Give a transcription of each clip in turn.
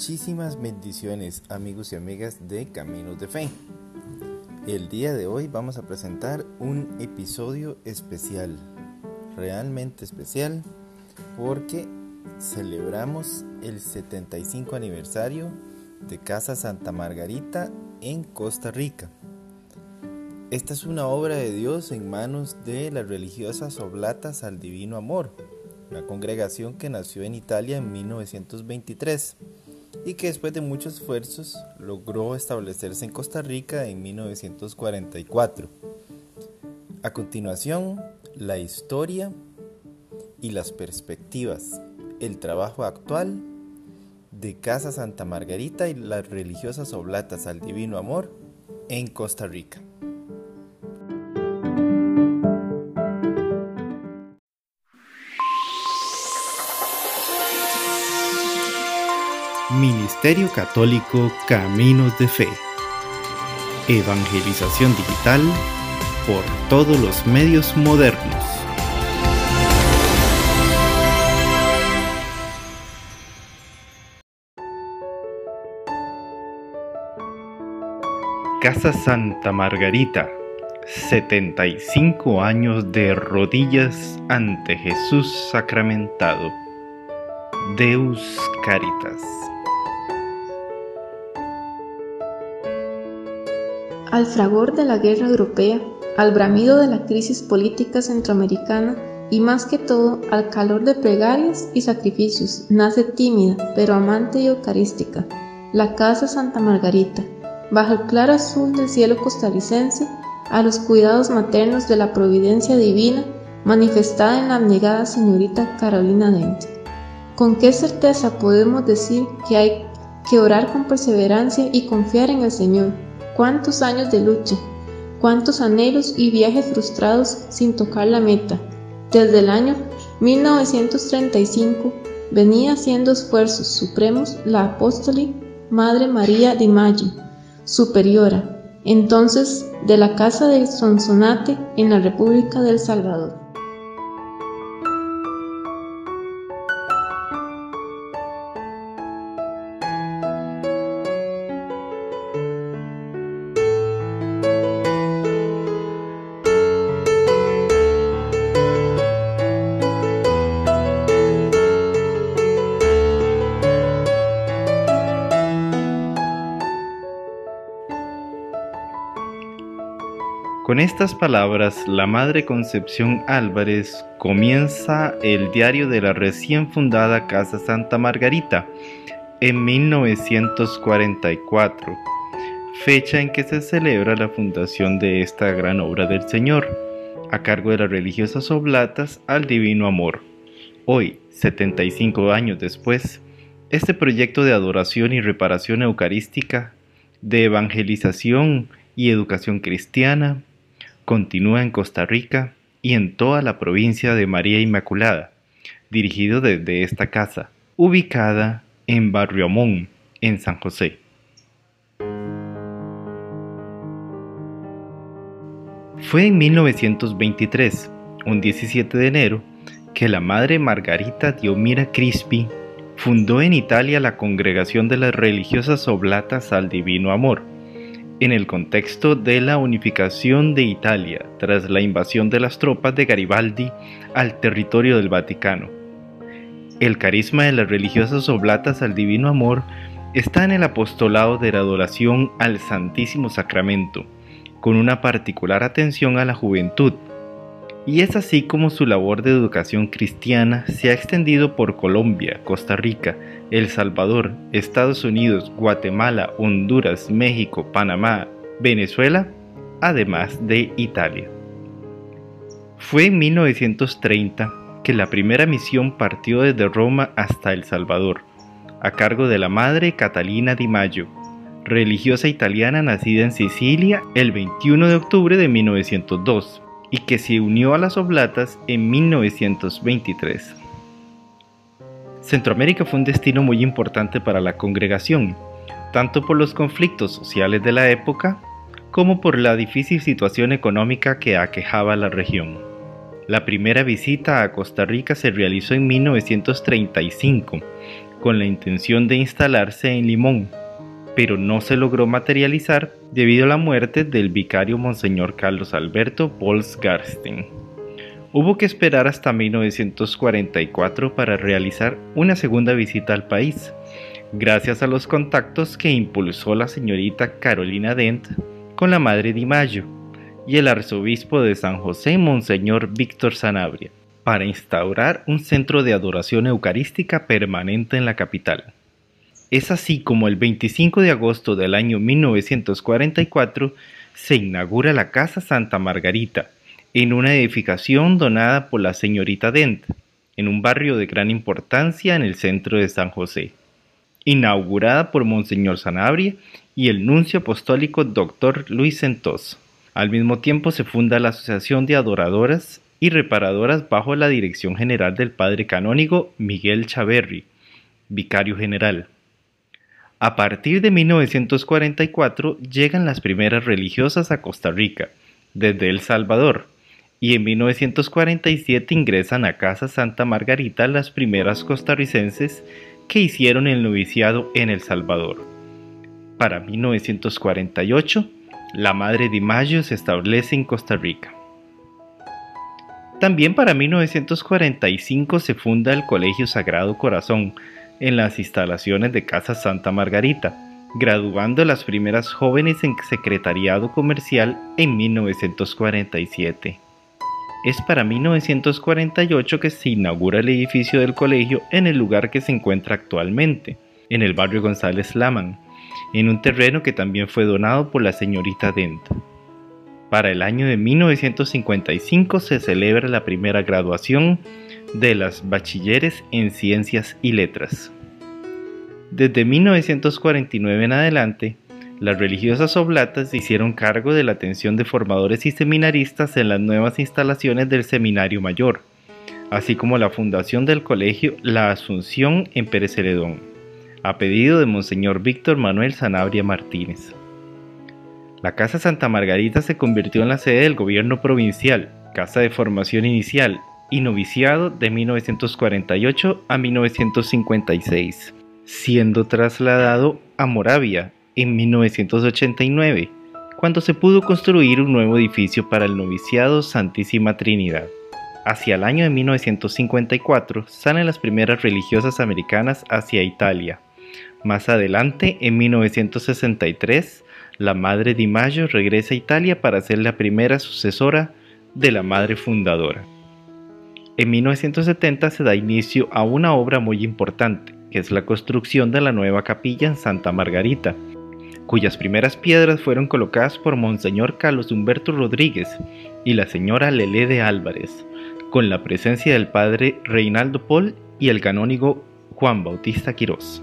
Muchísimas bendiciones amigos y amigas de Caminos de Fe. El día de hoy vamos a presentar un episodio especial, realmente especial, porque celebramos el 75 aniversario de Casa Santa Margarita en Costa Rica. Esta es una obra de Dios en manos de las religiosas oblatas al Divino Amor, una congregación que nació en Italia en 1923 y que después de muchos esfuerzos logró establecerse en Costa Rica en 1944. A continuación, la historia y las perspectivas, el trabajo actual de Casa Santa Margarita y las religiosas oblatas al Divino Amor en Costa Rica. Ministerio Católico Caminos de Fe. Evangelización digital por todos los medios modernos. Casa Santa Margarita, 75 años de rodillas ante Jesús sacramentado. Deus Caritas. Al fragor de la guerra europea, al bramido de la crisis política centroamericana y más que todo al calor de plegarias y sacrificios, nace tímida pero amante y eucarística, la Casa Santa Margarita, bajo el claro azul del cielo costarricense, a los cuidados maternos de la providencia divina manifestada en la abnegada señorita Carolina Dent. ¿Con qué certeza podemos decir que hay que orar con perseverancia y confiar en el Señor? Cuántos años de lucha, cuántos anhelos y viajes frustrados sin tocar la meta. Desde el año 1935 venía haciendo esfuerzos supremos la apóstoli Madre María de Maggi, superiora, entonces de la Casa del Sonsonate en la República del Salvador. Con estas palabras, la Madre Concepción Álvarez comienza el diario de la recién fundada Casa Santa Margarita en 1944, fecha en que se celebra la fundación de esta gran obra del Señor, a cargo de las religiosas oblatas al Divino Amor. Hoy, 75 años después, este proyecto de adoración y reparación eucarística, de evangelización y educación cristiana, continúa en Costa Rica y en toda la provincia de María Inmaculada, dirigido desde esta casa, ubicada en Barrio Amón, en San José. Fue en 1923, un 17 de enero, que la madre Margarita Diomira Crispi fundó en Italia la Congregación de las Religiosas Oblatas al Divino Amor, en el contexto de la unificación de Italia tras la invasión de las tropas de Garibaldi al territorio del Vaticano. El carisma de las religiosas oblatas al Divino Amor está en el apostolado de la adoración al Santísimo Sacramento, con una particular atención a la juventud, y es así como su labor de educación cristiana se ha extendido por Colombia, Costa Rica, El Salvador, Estados Unidos, Guatemala, Honduras, México, Panamá, Venezuela, además de Italia. Fue en 1930 que la primera misión partió desde Roma hasta El Salvador, a cargo de la madre Catalina Di Maggio, religiosa italiana nacida en Sicilia el 21 de octubre de 1902 y que se unió a las Oblatas en 1923. Centroamérica fue un destino muy importante para la congregación, tanto por los conflictos sociales de la época como por la difícil situación económica que aquejaba la región. La primera visita a Costa Rica se realizó en 1935, con la intención de instalarse en Limón, pero no se logró materializar debido a la muerte del vicario Monseñor Carlos Alberto Pols Garsten. Hubo que esperar hasta 1944 para realizar una segunda visita al país, gracias a los contactos que impulsó la señorita Carolina Dent con la Madre de Mayo y el arzobispo de San José, Monseñor Víctor Sanabria, para instaurar un centro de adoración eucarística permanente en la capital. Es así como el 25 de agosto del año 1944 se inaugura la Casa Santa Margarita, en una edificación donada por la señorita Dent, en un barrio de gran importancia en el centro de San José inaugurada por Monseñor Sanabria y el nuncio apostólico Dr. Luis Centos. Al mismo tiempo se funda la Asociación de Adoradoras y Reparadoras bajo la dirección general del padre canónigo Miguel Chaverri, vicario general. A partir de 1944 llegan las primeras religiosas a Costa Rica, desde El Salvador, y en 1947 ingresan a Casa Santa Margarita las primeras costarricenses que hicieron el noviciado en El Salvador. Para 1948, la Madre de Mayo se establece en Costa Rica. También para 1945 se funda el Colegio Sagrado Corazón en las instalaciones de Casa Santa Margarita, graduando a las primeras jóvenes en secretariado comercial en 1947. Es para 1948 que se inaugura el edificio del colegio en el lugar que se encuentra actualmente, en el barrio González Laman, en un terreno que también fue donado por la señorita Dent. Para el año de 1955 se celebra la primera graduación de las bachilleres en ciencias y letras. Desde 1949 en adelante, las religiosas oblatas hicieron cargo de la atención de formadores y seminaristas en las nuevas instalaciones del Seminario Mayor, así como la fundación del colegio La Asunción en Pérez a pedido de Monseñor Víctor Manuel Sanabria Martínez. La Casa Santa Margarita se convirtió en la sede del gobierno provincial, casa de formación inicial y noviciado de 1948 a 1956, siendo trasladado a Moravia en 1989, cuando se pudo construir un nuevo edificio para el noviciado Santísima Trinidad. Hacia el año de 1954 salen las primeras religiosas americanas hacia Italia. Más adelante, en 1963, la Madre Di Maggio regresa a Italia para ser la primera sucesora de la Madre Fundadora. En 1970 se da inicio a una obra muy importante, que es la construcción de la nueva capilla en Santa Margarita, cuyas primeras piedras fueron colocadas por Monseñor Carlos Humberto Rodríguez y la señora Lelé de Álvarez, con la presencia del padre Reinaldo Paul y el canónigo Juan Bautista Quirós.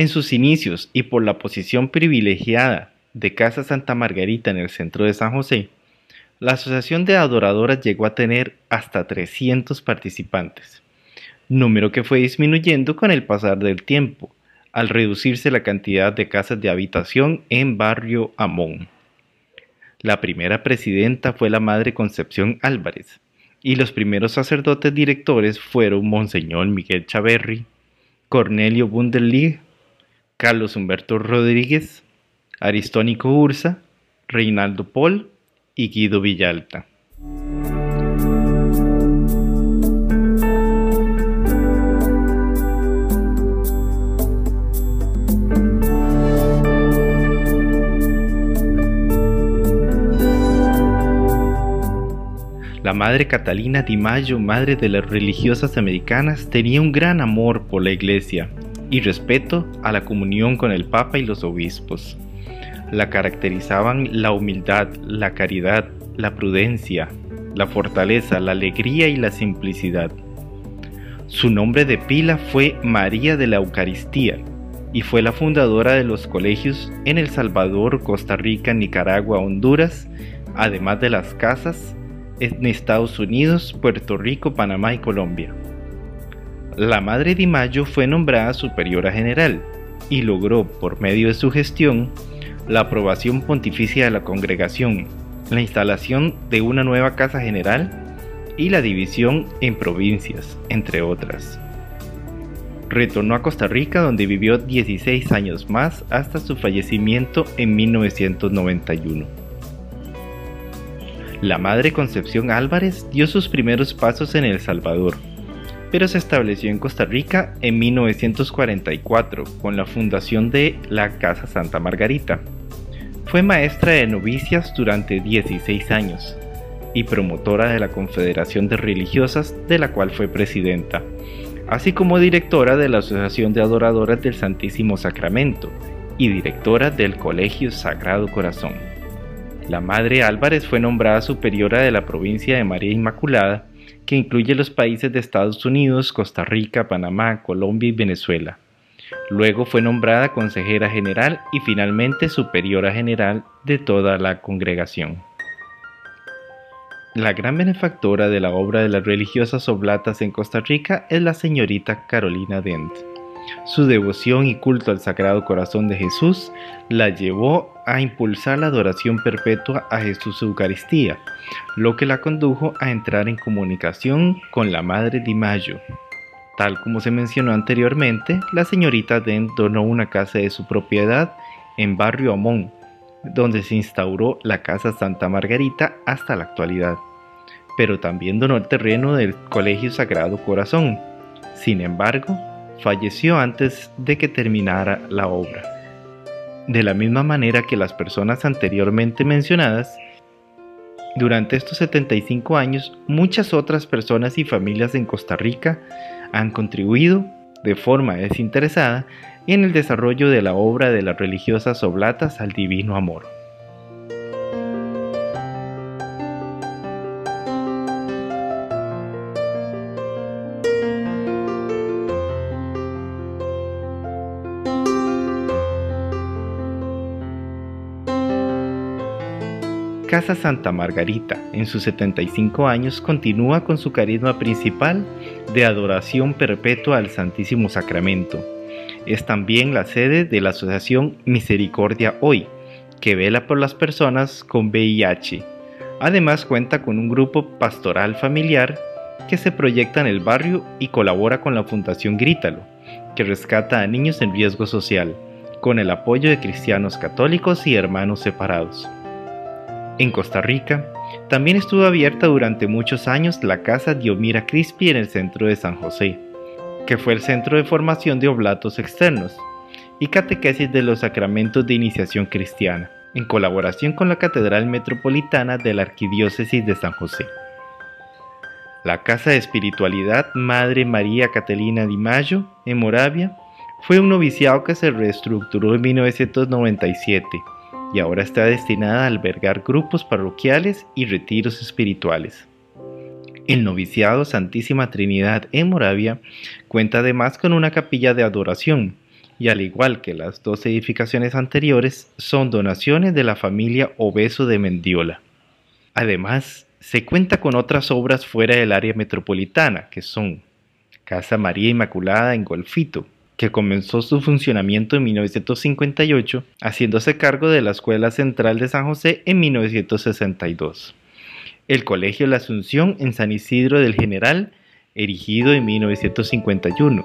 En sus inicios y por la posición privilegiada de Casa Santa Margarita en el centro de San José, la Asociación de Adoradoras llegó a tener hasta 300 participantes, número que fue disminuyendo con el pasar del tiempo, al reducirse la cantidad de casas de habitación en Barrio Amón. La primera presidenta fue la Madre Concepción Álvarez, y los primeros sacerdotes directores fueron Monseñor Miguel Chaverri, Cornelio Bunderlig, Carlos Humberto Rodríguez, Aristónico Ursa, Reinaldo Paul y Guido Villalta. La madre Catalina Di Maggio, madre de las religiosas americanas, tenía un gran amor por la iglesia y respeto a la comunión con el Papa y los obispos. La caracterizaban la humildad, la caridad, la prudencia, la fortaleza, la alegría y la simplicidad. Su nombre de pila fue María de la Eucaristía y fue la fundadora de los colegios en El Salvador, Costa Rica, Nicaragua, Honduras además de las casas en Estados Unidos, Puerto Rico, Panamá y Colombia. La Madre de Mayo fue nombrada superiora general y logró, por medio de su gestión, la aprobación pontificia de la congregación, la instalación de una nueva casa general y la división en provincias, entre otras. Retornó a Costa Rica donde vivió 16 años más hasta su fallecimiento en 1991. La Madre Concepción Álvarez dio sus primeros pasos en El Salvador, pero se estableció en Costa Rica en 1944 con la fundación de la Casa Santa Margarita. Fue maestra de novicias durante 16 años y promotora de la Confederación de Religiosas de la cual fue presidenta, así como directora de la Asociación de Adoradoras del Santísimo Sacramento y directora del Colegio Sagrado Corazón. La Madre Álvarez fue nombrada superiora de la provincia de María Inmaculada que incluye los países de Estados Unidos, Costa Rica, Panamá, Colombia y Venezuela. Luego fue nombrada consejera general y finalmente superiora general de toda la congregación. La gran benefactora de la obra de las religiosas oblatas en Costa Rica es la señorita Carolina Dent. Su devoción y culto al Sagrado Corazón de Jesús la llevó a impulsar la adoración perpetua a Jesús Eucaristía, lo que la condujo a entrar en comunicación con la Madre de Mayo. Tal como se mencionó anteriormente, la señorita Dent donó una casa de su propiedad en Barrio Amón, donde se instauró la Casa Santa Margarita hasta la actualidad, pero también donó el terreno del Colegio Sagrado Corazón. Sin embargo, falleció antes de que terminara la obra. De la misma manera que las personas anteriormente mencionadas, durante estos 75 años muchas otras personas y familias en Costa Rica han contribuido de forma desinteresada en el desarrollo de la obra de las religiosas oblatas al divino amor. Casa Santa Margarita, en sus 75 años, continúa con su carisma principal de adoración perpetua al Santísimo Sacramento. Es también la sede de la Asociación Misericordia Hoy, que vela por las personas con VIH. Además cuenta con un grupo pastoral familiar que se proyecta en el barrio y colabora con la Fundación Grítalo, que rescata a niños en riesgo social, con el apoyo de cristianos católicos y hermanos separados. En Costa Rica, también estuvo abierta durante muchos años la Casa Diomira Crispi en el centro de San José, que fue el centro de formación de oblatos externos y catequesis de los sacramentos de iniciación cristiana, en colaboración con la Catedral Metropolitana de la Arquidiócesis de San José. La Casa de Espiritualidad Madre María Catalina Di Mayo, en Moravia, fue un noviciado que se reestructuró en 1997 y ahora está destinada a albergar grupos parroquiales y retiros espirituales. El noviciado Santísima Trinidad en Moravia cuenta además con una capilla de adoración, y al igual que las dos edificaciones anteriores, son donaciones de la familia Obeso de Mendiola. Además, se cuenta con otras obras fuera del área metropolitana, que son Casa María Inmaculada en Golfito, que comenzó su funcionamiento en 1958, haciéndose cargo de la Escuela Central de San José en 1962. El Colegio La Asunción en San Isidro del General, erigido en 1951.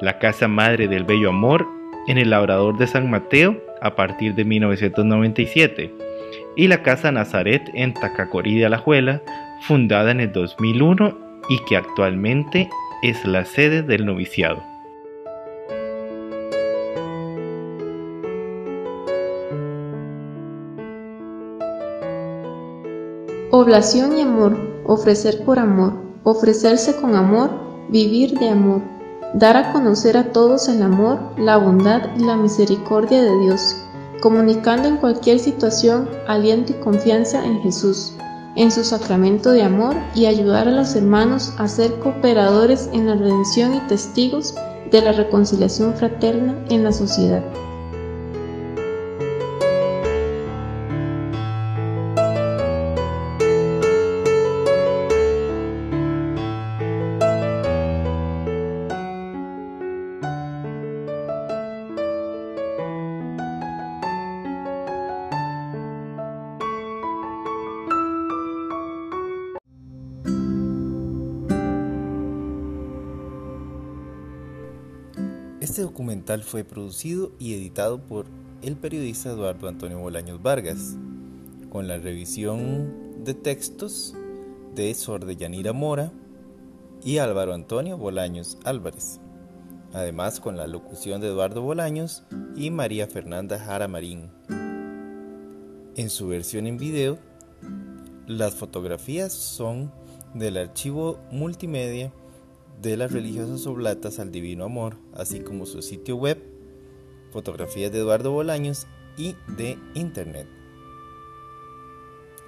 La Casa Madre del Bello Amor en el Labrador de San Mateo a partir de 1997. Y la Casa Nazaret en Tacacorí de Alajuela, fundada en el 2001 y que actualmente es la sede del noviciado. Oblación y amor, ofrecer por amor, ofrecerse con amor, vivir de amor, dar a conocer a todos el amor, la bondad y la misericordia de Dios, comunicando en cualquier situación aliento y confianza en Jesús, en su sacramento de amor y ayudar a los hermanos a ser cooperadores en la redención y testigos de la reconciliación fraterna en la sociedad. Este documental fue producido y editado por el periodista Eduardo Antonio Bolaños Vargas, con la revisión de textos de Sor de Yanira Mora y Álvaro Antonio Bolaños Álvarez, además con la locución de Eduardo Bolaños y María Fernanda Jara Marín. En su versión en video, las fotografías son del archivo multimedia de las religiosas oblatas al Divino Amor, así como su sitio web, fotografías de Eduardo Bolaños y de Internet.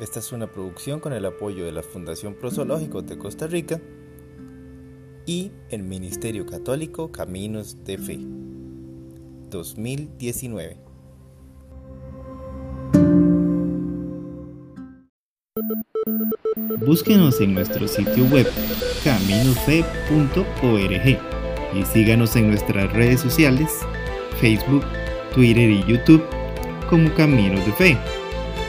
Esta es una producción con el apoyo de la Fundación Prozoológicos de Costa Rica y el Ministerio Católico Caminos de Fe 2019. Búsquenos en nuestro sitio web caminofe.org y síganos en nuestras redes sociales, Facebook, Twitter y YouTube como Caminos de Fe.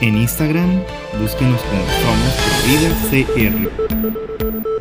En Instagram, búsquenos como Somos Vida CR.